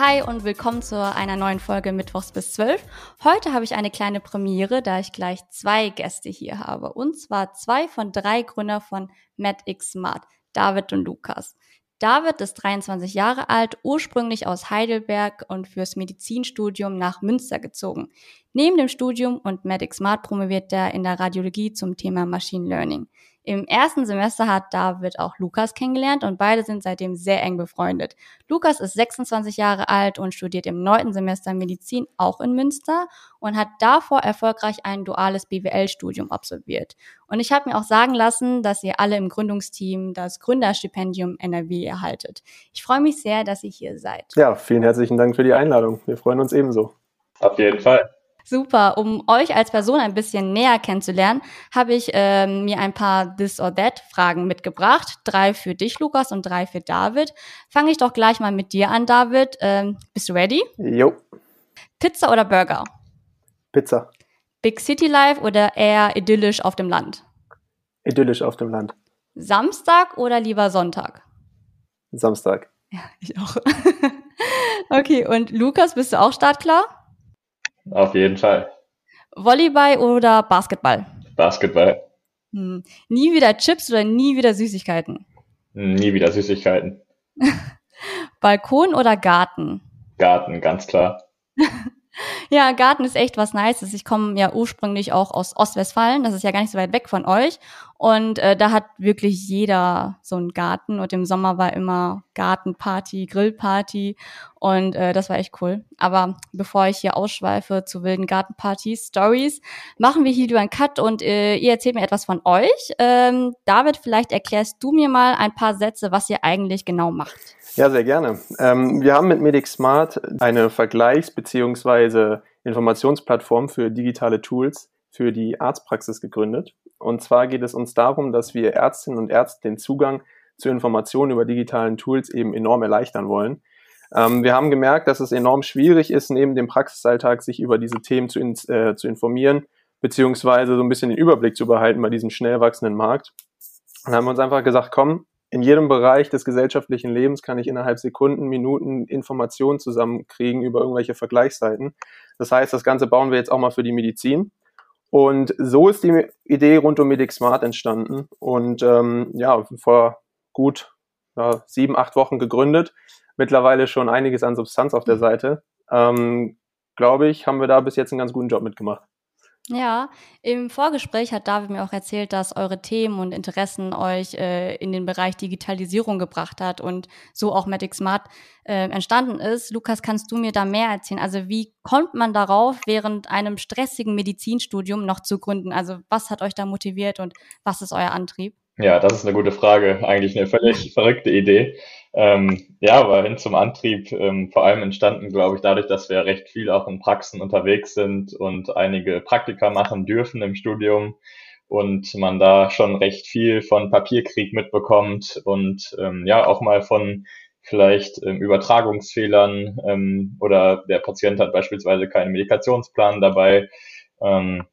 Hi und willkommen zu einer neuen Folge Mittwochs bis 12. Heute habe ich eine kleine Premiere, da ich gleich zwei Gäste hier habe. Und zwar zwei von drei Gründer von MedX Smart, David und Lukas. David ist 23 Jahre alt, ursprünglich aus Heidelberg und fürs Medizinstudium nach Münster gezogen. Neben dem Studium und Medic Smart promoviert er in der Radiologie zum Thema Machine Learning. Im ersten Semester hat David auch Lukas kennengelernt und beide sind seitdem sehr eng befreundet. Lukas ist 26 Jahre alt und studiert im neunten Semester Medizin auch in Münster und hat davor erfolgreich ein duales BWL-Studium absolviert. Und ich habe mir auch sagen lassen, dass ihr alle im Gründungsteam das Gründerstipendium NRW erhaltet. Ich freue mich sehr, dass ihr hier seid. Ja, vielen herzlichen Dank für die Einladung. Wir freuen uns ebenso. Auf jeden Fall. Super. Um euch als Person ein bisschen näher kennenzulernen, habe ich ähm, mir ein paar This or That Fragen mitgebracht. Drei für dich, Lukas, und drei für David. Fange ich doch gleich mal mit dir an, David. Ähm, bist du ready? Jo. Pizza oder Burger? Pizza. Big City Life oder eher idyllisch auf dem Land? Idyllisch auf dem Land. Samstag oder lieber Sonntag? Samstag. Ja, ich auch. okay, und Lukas, bist du auch startklar? Auf jeden Fall. Volleyball oder Basketball? Basketball. Hm. Nie wieder Chips oder nie wieder Süßigkeiten? Nie wieder Süßigkeiten. Balkon oder Garten? Garten, ganz klar. Ja, Garten ist echt was Nices. Ich komme ja ursprünglich auch aus Ostwestfalen. Das ist ja gar nicht so weit weg von euch. Und äh, da hat wirklich jeder so einen Garten. Und im Sommer war immer Gartenparty, Grillparty. Und äh, das war echt cool. Aber bevor ich hier ausschweife zu wilden Gartenpartys, Stories, machen wir hier lieber einen Cut und äh, ihr erzählt mir etwas von euch. Ähm, David, vielleicht erklärst du mir mal ein paar Sätze, was ihr eigentlich genau macht. Ja, sehr gerne. Ähm, wir haben mit Medic Smart eine Vergleichs- bzw. Informationsplattform für digitale Tools für die Arztpraxis gegründet. Und zwar geht es uns darum, dass wir Ärztinnen und Ärzten den Zugang zu Informationen über digitalen Tools eben enorm erleichtern wollen. Ähm, wir haben gemerkt, dass es enorm schwierig ist, neben dem Praxisalltag sich über diese Themen zu, in, äh, zu informieren, beziehungsweise so ein bisschen den Überblick zu behalten bei diesem schnell wachsenden Markt. Dann haben wir uns einfach gesagt, komm, in jedem Bereich des gesellschaftlichen Lebens kann ich innerhalb Sekunden, Minuten Informationen zusammenkriegen über irgendwelche Vergleichsseiten. Das heißt, das Ganze bauen wir jetzt auch mal für die Medizin. Und so ist die Idee rund um Medic Smart entstanden und ähm, ja, vor gut ja, sieben, acht Wochen gegründet. Mittlerweile schon einiges an Substanz auf der Seite. Ähm, Glaube ich, haben wir da bis jetzt einen ganz guten Job mitgemacht. Ja, im Vorgespräch hat David mir auch erzählt, dass eure Themen und Interessen euch äh, in den Bereich Digitalisierung gebracht hat und so auch Matic Smart äh, entstanden ist. Lukas, kannst du mir da mehr erzählen? Also wie kommt man darauf, während einem stressigen Medizinstudium noch zu gründen? Also was hat euch da motiviert und was ist euer Antrieb? Ja, das ist eine gute Frage. Eigentlich eine völlig verrückte Idee. Ähm, ja, aber hin zum Antrieb ähm, vor allem entstanden, glaube ich, dadurch, dass wir recht viel auch in Praxen unterwegs sind und einige Praktika machen dürfen im Studium und man da schon recht viel von Papierkrieg mitbekommt und ähm, ja auch mal von vielleicht ähm, Übertragungsfehlern ähm, oder der Patient hat beispielsweise keinen Medikationsplan dabei. Ähm,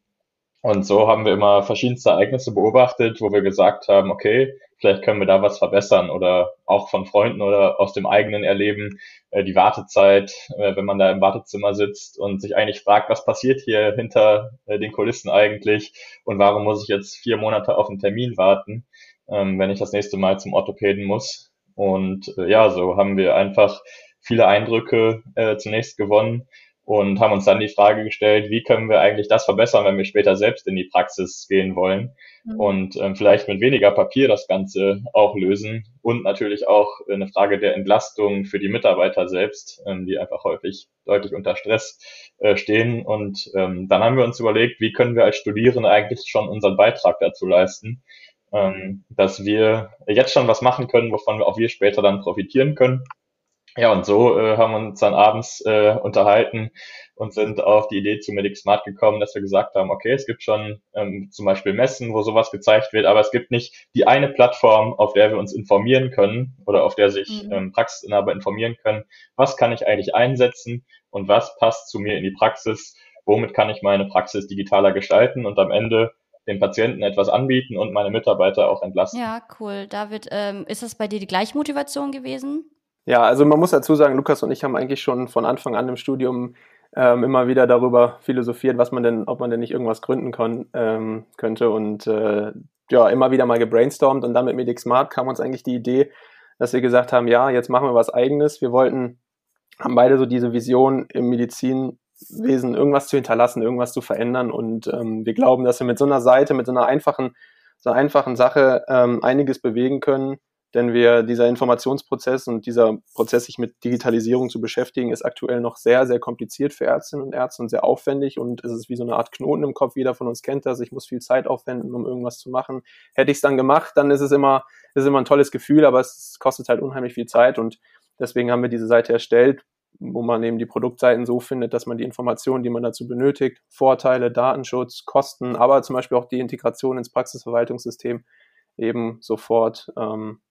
und so haben wir immer verschiedenste Ereignisse beobachtet, wo wir gesagt haben, okay, vielleicht können wir da was verbessern oder auch von Freunden oder aus dem eigenen Erleben äh, die Wartezeit, äh, wenn man da im Wartezimmer sitzt und sich eigentlich fragt, was passiert hier hinter äh, den Kulissen eigentlich und warum muss ich jetzt vier Monate auf einen Termin warten, ähm, wenn ich das nächste Mal zum Orthopäden muss. Und äh, ja, so haben wir einfach viele Eindrücke äh, zunächst gewonnen und haben uns dann die Frage gestellt, wie können wir eigentlich das verbessern, wenn wir später selbst in die Praxis gehen wollen mhm. und ähm, vielleicht mit weniger Papier das Ganze auch lösen und natürlich auch eine Frage der Entlastung für die Mitarbeiter selbst, ähm, die einfach häufig deutlich unter Stress äh, stehen. Und ähm, dann haben wir uns überlegt, wie können wir als Studierende eigentlich schon unseren Beitrag dazu leisten, ähm, dass wir jetzt schon was machen können, wovon wir auch wir später dann profitieren können. Ja, und so äh, haben wir uns dann abends äh, unterhalten und sind auf die Idee zu Medic Smart gekommen, dass wir gesagt haben, okay, es gibt schon ähm, zum Beispiel Messen, wo sowas gezeigt wird, aber es gibt nicht die eine Plattform, auf der wir uns informieren können oder auf der sich mhm. ähm, Praxisinhaber informieren können, was kann ich eigentlich einsetzen und was passt zu mir in die Praxis, womit kann ich meine Praxis digitaler gestalten und am Ende den Patienten etwas anbieten und meine Mitarbeiter auch entlasten. Ja, cool. David, ähm, ist das bei dir die gleiche Motivation gewesen? Ja, also man muss dazu sagen, Lukas und ich haben eigentlich schon von Anfang an im Studium ähm, immer wieder darüber philosophiert, was man denn, ob man denn nicht irgendwas gründen kann, ähm, könnte und äh, ja, immer wieder mal gebrainstormt und dann mit Medic Smart kam uns eigentlich die Idee, dass wir gesagt haben, ja, jetzt machen wir was eigenes. Wir wollten, haben beide so diese Vision im Medizinwesen irgendwas zu hinterlassen, irgendwas zu verändern und ähm, wir glauben, dass wir mit so einer Seite, mit so einer einfachen, so einer einfachen Sache ähm, einiges bewegen können, denn wir, dieser Informationsprozess und dieser Prozess, sich mit Digitalisierung zu beschäftigen, ist aktuell noch sehr, sehr kompliziert für Ärztinnen und Ärzte und sehr aufwendig und es ist wie so eine Art Knoten im Kopf. Jeder von uns kennt das. Ich muss viel Zeit aufwenden, um irgendwas zu machen. Hätte ich es dann gemacht, dann ist es immer, ist immer ein tolles Gefühl, aber es kostet halt unheimlich viel Zeit und deswegen haben wir diese Seite erstellt, wo man eben die Produktseiten so findet, dass man die Informationen, die man dazu benötigt, Vorteile, Datenschutz, Kosten, aber zum Beispiel auch die Integration ins Praxisverwaltungssystem eben sofort ähm,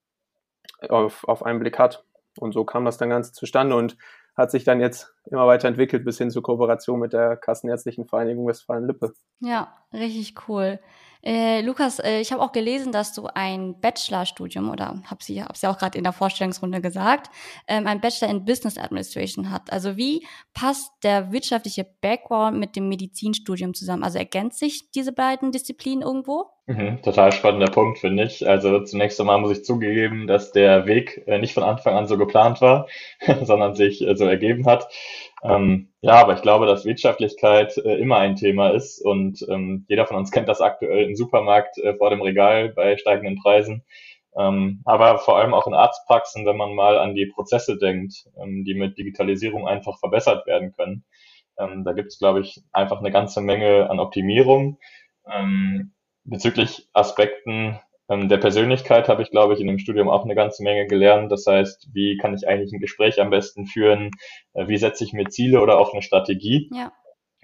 auf, auf einen Blick hat. Und so kam das dann ganz zustande und hat sich dann jetzt immer weiter entwickelt bis hin zur Kooperation mit der Kassenärztlichen Vereinigung Westfalen-Lippe. Ja, richtig cool. Äh, Lukas, äh, ich habe auch gelesen, dass du ein Bachelorstudium oder habe sie, hab's ja auch gerade in der Vorstellungsrunde gesagt, ähm, ein Bachelor in Business Administration hat. Also wie passt der wirtschaftliche Background mit dem Medizinstudium zusammen? Also ergänzt sich diese beiden Disziplinen irgendwo? Mhm, total spannender Punkt, finde ich. Also zunächst einmal muss ich zugeben, dass der Weg äh, nicht von Anfang an so geplant war, sondern sich äh, so ergeben hat. Ähm, ja, aber ich glaube, dass Wirtschaftlichkeit äh, immer ein Thema ist und ähm, jeder von uns kennt das aktuell im Supermarkt äh, vor dem Regal bei steigenden Preisen. Ähm, aber vor allem auch in Arztpraxen, wenn man mal an die Prozesse denkt, ähm, die mit Digitalisierung einfach verbessert werden können. Ähm, da gibt es, glaube ich, einfach eine ganze Menge an Optimierung. Ähm, bezüglich Aspekten der Persönlichkeit habe ich, glaube ich, in dem Studium auch eine ganze Menge gelernt. Das heißt, wie kann ich eigentlich ein Gespräch am besten führen? Äh, wie setze ich mir Ziele oder auch eine Strategie? Ja.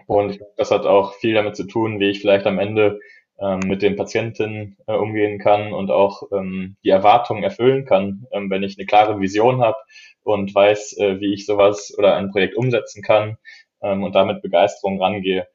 Und das hat auch viel damit zu tun, wie ich vielleicht am Ende ähm, mit den Patienten äh, umgehen kann und auch ähm, die Erwartungen erfüllen kann, ähm, wenn ich eine klare Vision habe und weiß, äh, wie ich sowas oder ein Projekt umsetzen kann ähm, und damit Begeisterung rangehe.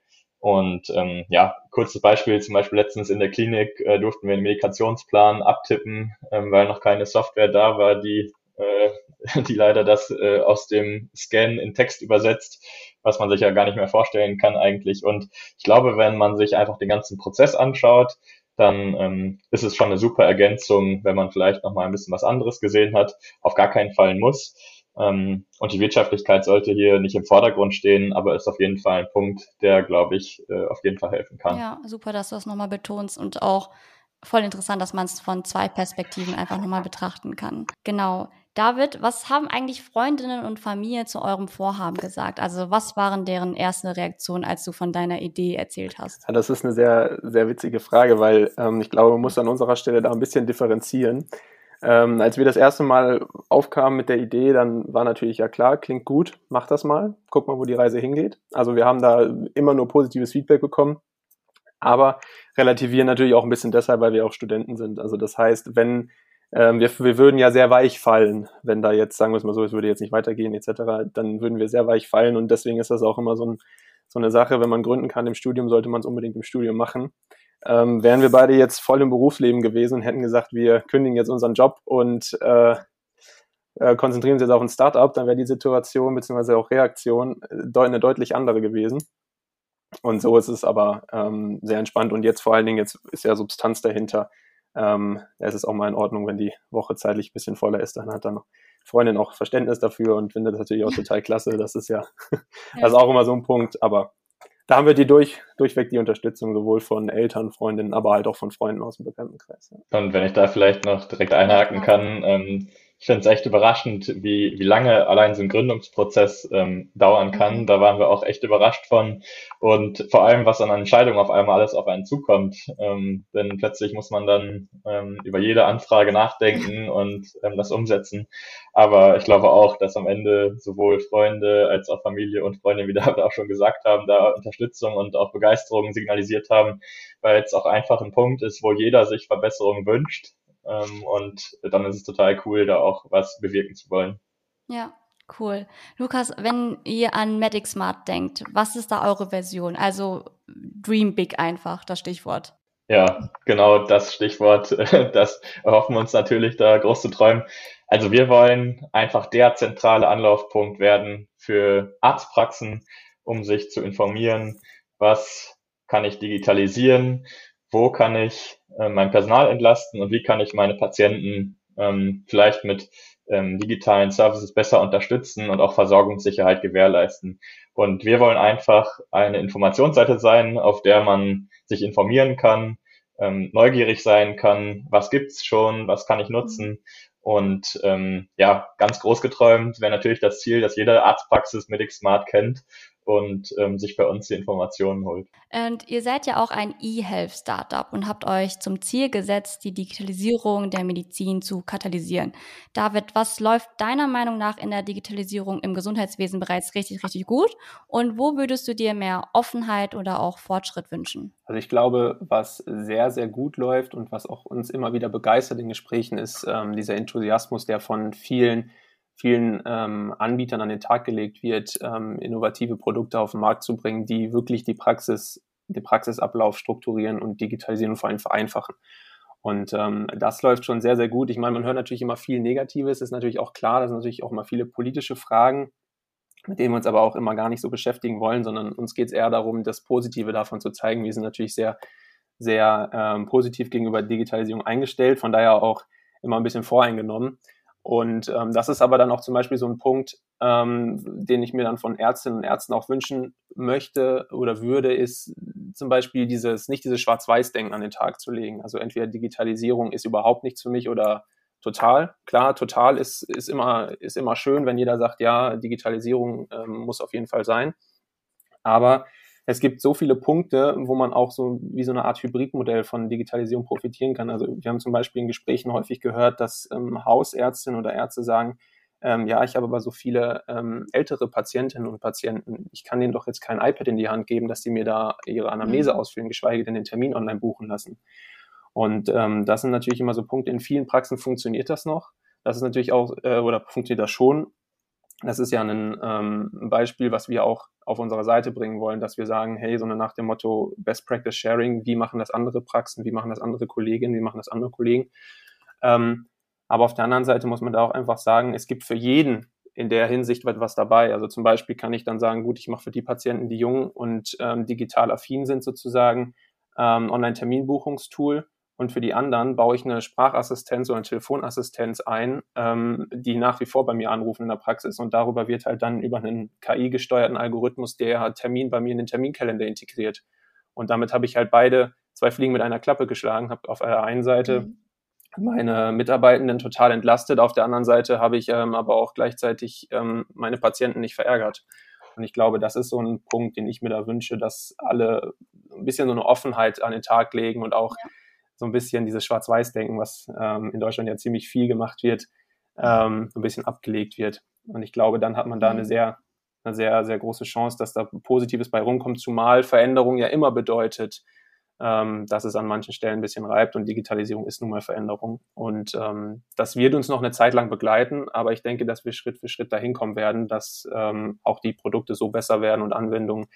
Und ähm, ja, kurzes Beispiel, zum Beispiel letztens in der Klinik äh, durften wir einen Medikationsplan abtippen, ähm, weil noch keine Software da war, die, äh, die leider das äh, aus dem Scan in Text übersetzt, was man sich ja gar nicht mehr vorstellen kann eigentlich. Und ich glaube, wenn man sich einfach den ganzen Prozess anschaut, dann ähm, ist es schon eine super Ergänzung, wenn man vielleicht noch mal ein bisschen was anderes gesehen hat. Auf gar keinen Fall muss. Ähm, und die Wirtschaftlichkeit sollte hier nicht im Vordergrund stehen, aber ist auf jeden Fall ein Punkt, der, glaube ich, äh, auf jeden Fall helfen kann. Ja, super, dass du das nochmal betonst und auch voll interessant, dass man es von zwei Perspektiven einfach nochmal betrachten kann. Genau. David, was haben eigentlich Freundinnen und Familie zu eurem Vorhaben gesagt? Also was waren deren erste Reaktionen, als du von deiner Idee erzählt hast? Ja, das ist eine sehr, sehr witzige Frage, weil ähm, ich glaube, man muss an unserer Stelle da ein bisschen differenzieren. Ähm, als wir das erste Mal aufkamen mit der Idee, dann war natürlich ja klar, klingt gut, mach das mal, guck mal, wo die Reise hingeht. Also wir haben da immer nur positives Feedback bekommen, aber relativieren natürlich auch ein bisschen deshalb, weil wir auch Studenten sind. Also das heißt, wenn ähm, wir, wir würden ja sehr weich fallen, wenn da jetzt, sagen wir es mal so, es würde jetzt nicht weitergehen etc., dann würden wir sehr weich fallen und deswegen ist das auch immer so, ein, so eine Sache, wenn man gründen kann im Studium, sollte man es unbedingt im Studium machen. Ähm, wären wir beide jetzt voll im Berufsleben gewesen und hätten gesagt, wir kündigen jetzt unseren Job und äh, äh, konzentrieren uns jetzt auf ein Startup, dann wäre die Situation bzw. auch Reaktion äh, eine deutlich andere gewesen. Und so ist es aber ähm, sehr entspannt und jetzt vor allen Dingen, jetzt ist ja Substanz dahinter. Ähm, es ist auch mal in Ordnung, wenn die Woche zeitlich ein bisschen voller ist, dann hat dann Freundin auch Verständnis dafür und findet das natürlich auch total klasse. Das ist ja, ja. ist auch immer so ein Punkt, aber da haben wir die durch, durchweg die Unterstützung sowohl von Eltern, Freundinnen, aber halt auch von Freunden aus dem Bekanntenkreis. Ja. Und wenn ich da vielleicht noch direkt einhaken kann, ähm, ich finde es echt überraschend, wie, wie lange allein so ein Gründungsprozess ähm, dauern kann. Mhm. Da waren wir auch echt überrascht von. Und vor allem, was an Entscheidungen auf einmal alles auf einen zukommt. Ähm, denn plötzlich muss man dann ähm, über jede Anfrage nachdenken und ähm, das umsetzen. Aber ich glaube auch, dass am Ende sowohl Freunde als auch Familie und Freunde, wie David auch schon gesagt haben, da Unterstützung und auch Begeisterung signalisiert haben, weil es auch einfach ein Punkt ist, wo jeder sich Verbesserungen wünscht ähm, und dann ist es total cool, da auch was bewirken zu wollen. Ja, cool. Lukas, wenn ihr an Medic Smart denkt, was ist da eure Version? Also Dream Big einfach, das Stichwort. Ja, genau das Stichwort, das erhoffen wir uns natürlich, da groß zu träumen. Also wir wollen einfach der zentrale Anlaufpunkt werden für Arztpraxen, um sich zu informieren, was kann ich digitalisieren, wo kann ich äh, mein Personal entlasten und wie kann ich meine Patienten ähm, vielleicht mit ähm, digitalen Services besser unterstützen und auch Versorgungssicherheit gewährleisten. Und wir wollen einfach eine Informationsseite sein, auf der man sich informieren kann, ähm, neugierig sein kann, was gibt's schon, was kann ich nutzen. Und ähm, ja, ganz groß geträumt wäre natürlich das Ziel, dass jede Arztpraxis Medic Smart kennt und ähm, sich bei uns die Informationen holt. Und ihr seid ja auch ein E-Health-Startup und habt euch zum Ziel gesetzt, die Digitalisierung der Medizin zu katalysieren. David, was läuft deiner Meinung nach in der Digitalisierung im Gesundheitswesen bereits richtig, richtig gut? Und wo würdest du dir mehr Offenheit oder auch Fortschritt wünschen? Also ich glaube, was sehr, sehr gut läuft und was auch uns immer wieder begeistert in Gesprächen ist, ähm, dieser Enthusiasmus, der von vielen vielen ähm, Anbietern an den Tag gelegt wird, ähm, innovative Produkte auf den Markt zu bringen, die wirklich die Praxis, den Praxisablauf strukturieren und digitalisieren und vor allem vereinfachen. Und ähm, das läuft schon sehr, sehr gut. Ich meine, man hört natürlich immer viel Negatives, ist natürlich auch klar, das sind natürlich auch immer viele politische Fragen, mit denen wir uns aber auch immer gar nicht so beschäftigen wollen, sondern uns geht es eher darum, das Positive davon zu zeigen. Wir sind natürlich sehr, sehr ähm, positiv gegenüber Digitalisierung eingestellt, von daher auch immer ein bisschen voreingenommen. Und ähm, das ist aber dann auch zum Beispiel so ein Punkt, ähm, den ich mir dann von Ärztinnen und Ärzten auch wünschen möchte oder würde, ist zum Beispiel dieses, nicht dieses Schwarz-Weiß-Denken an den Tag zu legen. Also entweder Digitalisierung ist überhaupt nichts für mich oder total. Klar, total ist, ist, immer, ist immer schön, wenn jeder sagt, ja, Digitalisierung ähm, muss auf jeden Fall sein. Aber es gibt so viele Punkte, wo man auch so wie so eine Art Hybridmodell von Digitalisierung profitieren kann. Also wir haben zum Beispiel in Gesprächen häufig gehört, dass ähm, Hausärztinnen oder Ärzte sagen, ähm, ja, ich habe aber so viele ähm, ältere Patientinnen und Patienten, ich kann denen doch jetzt kein iPad in die Hand geben, dass sie mir da ihre Anamnese mhm. ausfüllen, geschweige denn den Termin online buchen lassen. Und ähm, das sind natürlich immer so Punkte. In vielen Praxen funktioniert das noch. Das ist natürlich auch, äh, oder funktioniert das schon, das ist ja ein ähm, Beispiel, was wir auch auf unserer Seite bringen wollen, dass wir sagen, hey, sondern nach dem Motto Best Practice Sharing, wie machen das andere Praxen, wie machen das andere Kolleginnen, wie machen das andere Kollegen. Ähm, aber auf der anderen Seite muss man da auch einfach sagen, es gibt für jeden in der Hinsicht etwas dabei. Also zum Beispiel kann ich dann sagen, gut, ich mache für die Patienten, die jung und ähm, digital affin sind sozusagen, ähm, Online-Terminbuchungstool und für die anderen baue ich eine Sprachassistenz oder eine Telefonassistenz ein, ähm, die nach wie vor bei mir anrufen in der Praxis. Und darüber wird halt dann über einen KI-gesteuerten Algorithmus der Termin bei mir in den Terminkalender integriert. Und damit habe ich halt beide zwei Fliegen mit einer Klappe geschlagen, habe auf der einen Seite mhm. meine Mitarbeitenden total entlastet, auf der anderen Seite habe ich ähm, aber auch gleichzeitig ähm, meine Patienten nicht verärgert. Und ich glaube, das ist so ein Punkt, den ich mir da wünsche, dass alle ein bisschen so eine Offenheit an den Tag legen und auch ja so ein bisschen dieses Schwarz-Weiß-Denken, was ähm, in Deutschland ja ziemlich viel gemacht wird, ähm, ein bisschen abgelegt wird. Und ich glaube, dann hat man da eine mhm. sehr, eine sehr, sehr große Chance, dass da Positives bei rumkommt, zumal Veränderung ja immer bedeutet, ähm, dass es an manchen Stellen ein bisschen reibt und Digitalisierung ist nun mal Veränderung. Und ähm, das wird uns noch eine Zeit lang begleiten, aber ich denke, dass wir Schritt für Schritt dahin kommen werden, dass ähm, auch die Produkte so besser werden und Anwendungen,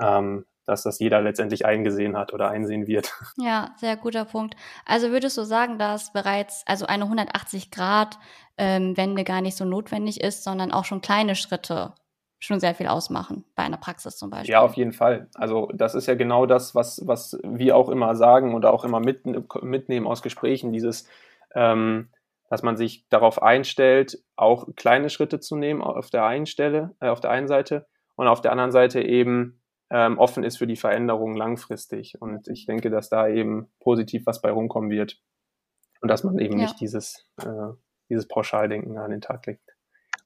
ähm, dass das jeder letztendlich eingesehen hat oder einsehen wird. Ja, sehr guter Punkt. Also würdest du sagen, dass bereits also eine 180 Grad ähm, Wende gar nicht so notwendig ist, sondern auch schon kleine Schritte schon sehr viel ausmachen bei einer Praxis zum Beispiel. Ja, auf jeden Fall. Also das ist ja genau das, was, was wir auch immer sagen oder auch immer mit, mitnehmen aus Gesprächen, dieses, ähm, dass man sich darauf einstellt, auch kleine Schritte zu nehmen auf der einen Stelle, äh, auf der einen Seite und auf der anderen Seite eben ähm, offen ist für die Veränderung langfristig. Und ich denke, dass da eben positiv was bei rumkommen wird. Und dass man eben ja. nicht dieses, äh, dieses Pauschaldenken an den Tag legt.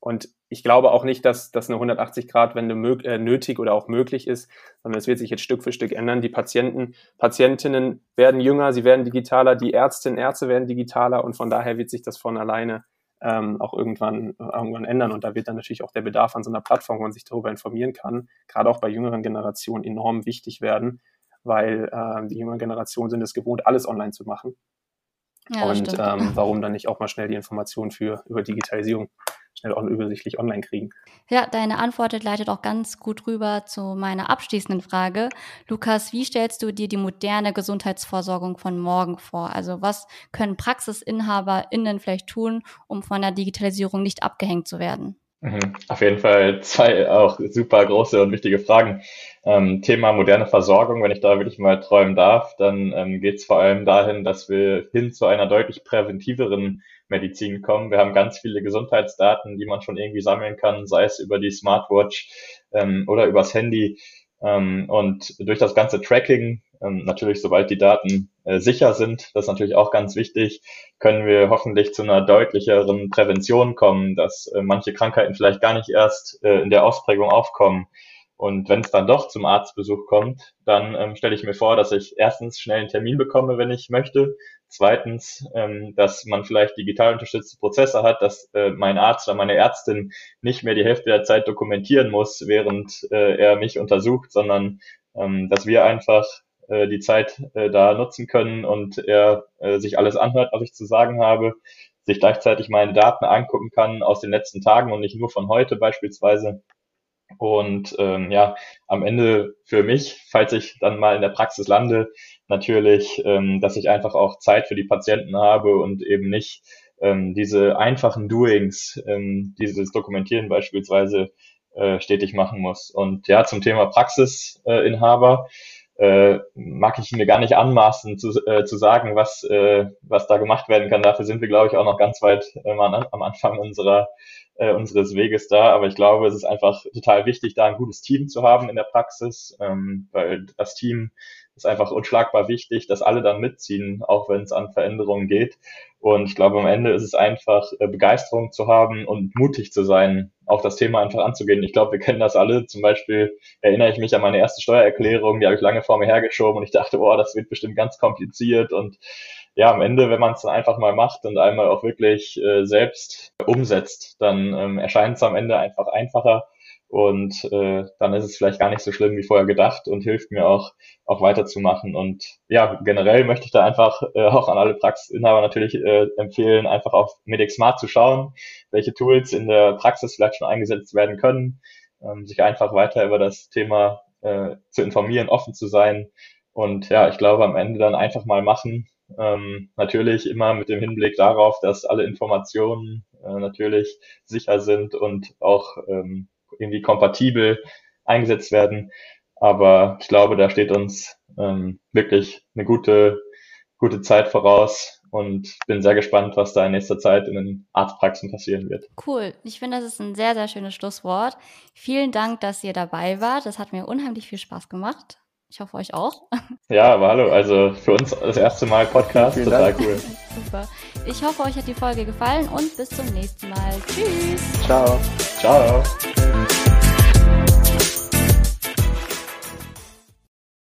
Und ich glaube auch nicht, dass, dass eine 180-Grad-Wende äh, nötig oder auch möglich ist, sondern es wird sich jetzt Stück für Stück ändern. Die Patienten, Patientinnen werden jünger, sie werden digitaler, die Ärztinnen, Ärzte werden digitaler und von daher wird sich das von alleine ähm, auch irgendwann, irgendwann ändern. Und da wird dann natürlich auch der Bedarf an so einer Plattform, wo man sich darüber informieren kann, gerade auch bei jüngeren Generationen enorm wichtig werden, weil äh, die jüngeren Generationen sind es gewohnt, alles online zu machen. Ja, und ähm, warum dann nicht auch mal schnell die Informationen für über Digitalisierung schnell und übersichtlich online kriegen. Ja, deine Antwort leitet auch ganz gut rüber zu meiner abschließenden Frage. Lukas, wie stellst du dir die moderne Gesundheitsvorsorgung von morgen vor? Also was können PraxisinhaberInnen vielleicht tun, um von der Digitalisierung nicht abgehängt zu werden? Mhm. Auf jeden Fall zwei auch super große und wichtige Fragen. Ähm, Thema moderne Versorgung, wenn ich da wirklich mal träumen darf, dann ähm, geht es vor allem dahin, dass wir hin zu einer deutlich präventiveren Medizin kommen. Wir haben ganz viele Gesundheitsdaten, die man schon irgendwie sammeln kann, sei es über die Smartwatch ähm, oder übers Handy. Ähm, und durch das ganze Tracking, ähm, natürlich sobald die Daten äh, sicher sind, das ist natürlich auch ganz wichtig, können wir hoffentlich zu einer deutlicheren Prävention kommen, dass äh, manche Krankheiten vielleicht gar nicht erst äh, in der Ausprägung aufkommen. Und wenn es dann doch zum Arztbesuch kommt, dann ähm, stelle ich mir vor, dass ich erstens schnell einen Termin bekomme, wenn ich möchte. Zweitens, ähm, dass man vielleicht digital unterstützte Prozesse hat, dass äh, mein Arzt oder meine Ärztin nicht mehr die Hälfte der Zeit dokumentieren muss, während äh, er mich untersucht, sondern ähm, dass wir einfach äh, die Zeit äh, da nutzen können und er äh, sich alles anhört, was ich zu sagen habe, sich gleichzeitig meine Daten angucken kann aus den letzten Tagen und nicht nur von heute beispielsweise und ähm, ja, am Ende für mich, falls ich dann mal in der Praxis lande, natürlich, ähm, dass ich einfach auch Zeit für die Patienten habe und eben nicht ähm, diese einfachen Doings, ähm, dieses Dokumentieren beispielsweise äh, stetig machen muss. Und ja, zum Thema Praxisinhaber äh, mag ich mir gar nicht anmaßen zu, äh, zu sagen, was, äh, was da gemacht werden kann. Dafür sind wir, glaube ich, auch noch ganz weit äh, am Anfang unserer äh, unseres Weges da. Aber ich glaube, es ist einfach total wichtig, da ein gutes Team zu haben in der Praxis, ähm, weil das Team ist einfach unschlagbar wichtig, dass alle dann mitziehen, auch wenn es an Veränderungen geht. Und ich glaube, am Ende ist es einfach, äh, Begeisterung zu haben und mutig zu sein, auch das Thema einfach anzugehen. Ich glaube, wir kennen das alle. Zum Beispiel erinnere ich mich an meine erste Steuererklärung, die habe ich lange vor mir hergeschoben und ich dachte, boah, das wird bestimmt ganz kompliziert und ja, am Ende, wenn man es dann einfach mal macht und einmal auch wirklich äh, selbst umsetzt, dann ähm, erscheint es am Ende einfach einfacher und äh, dann ist es vielleicht gar nicht so schlimm wie vorher gedacht und hilft mir auch, auch weiterzumachen. Und ja, generell möchte ich da einfach äh, auch an alle Praxisinhaber natürlich äh, empfehlen, einfach auf MedicSmart zu schauen, welche Tools in der Praxis vielleicht schon eingesetzt werden können, ähm, sich einfach weiter über das Thema äh, zu informieren, offen zu sein. Und ja, ich glaube, am Ende dann einfach mal machen ähm, natürlich immer mit dem Hinblick darauf, dass alle Informationen äh, natürlich sicher sind und auch ähm, irgendwie kompatibel eingesetzt werden. Aber ich glaube, da steht uns ähm, wirklich eine gute, gute Zeit voraus und bin sehr gespannt, was da in nächster Zeit in den Arztpraxen passieren wird. Cool. Ich finde, das ist ein sehr, sehr schönes Schlusswort. Vielen Dank, dass ihr dabei wart. Das hat mir unheimlich viel Spaß gemacht. Ich hoffe, euch auch. Ja, aber hallo. Also für uns das erste Mal Podcast. Vielen Total Dank. cool. Super. Ich hoffe, euch hat die Folge gefallen und bis zum nächsten Mal. Tschüss. Ciao. Ciao.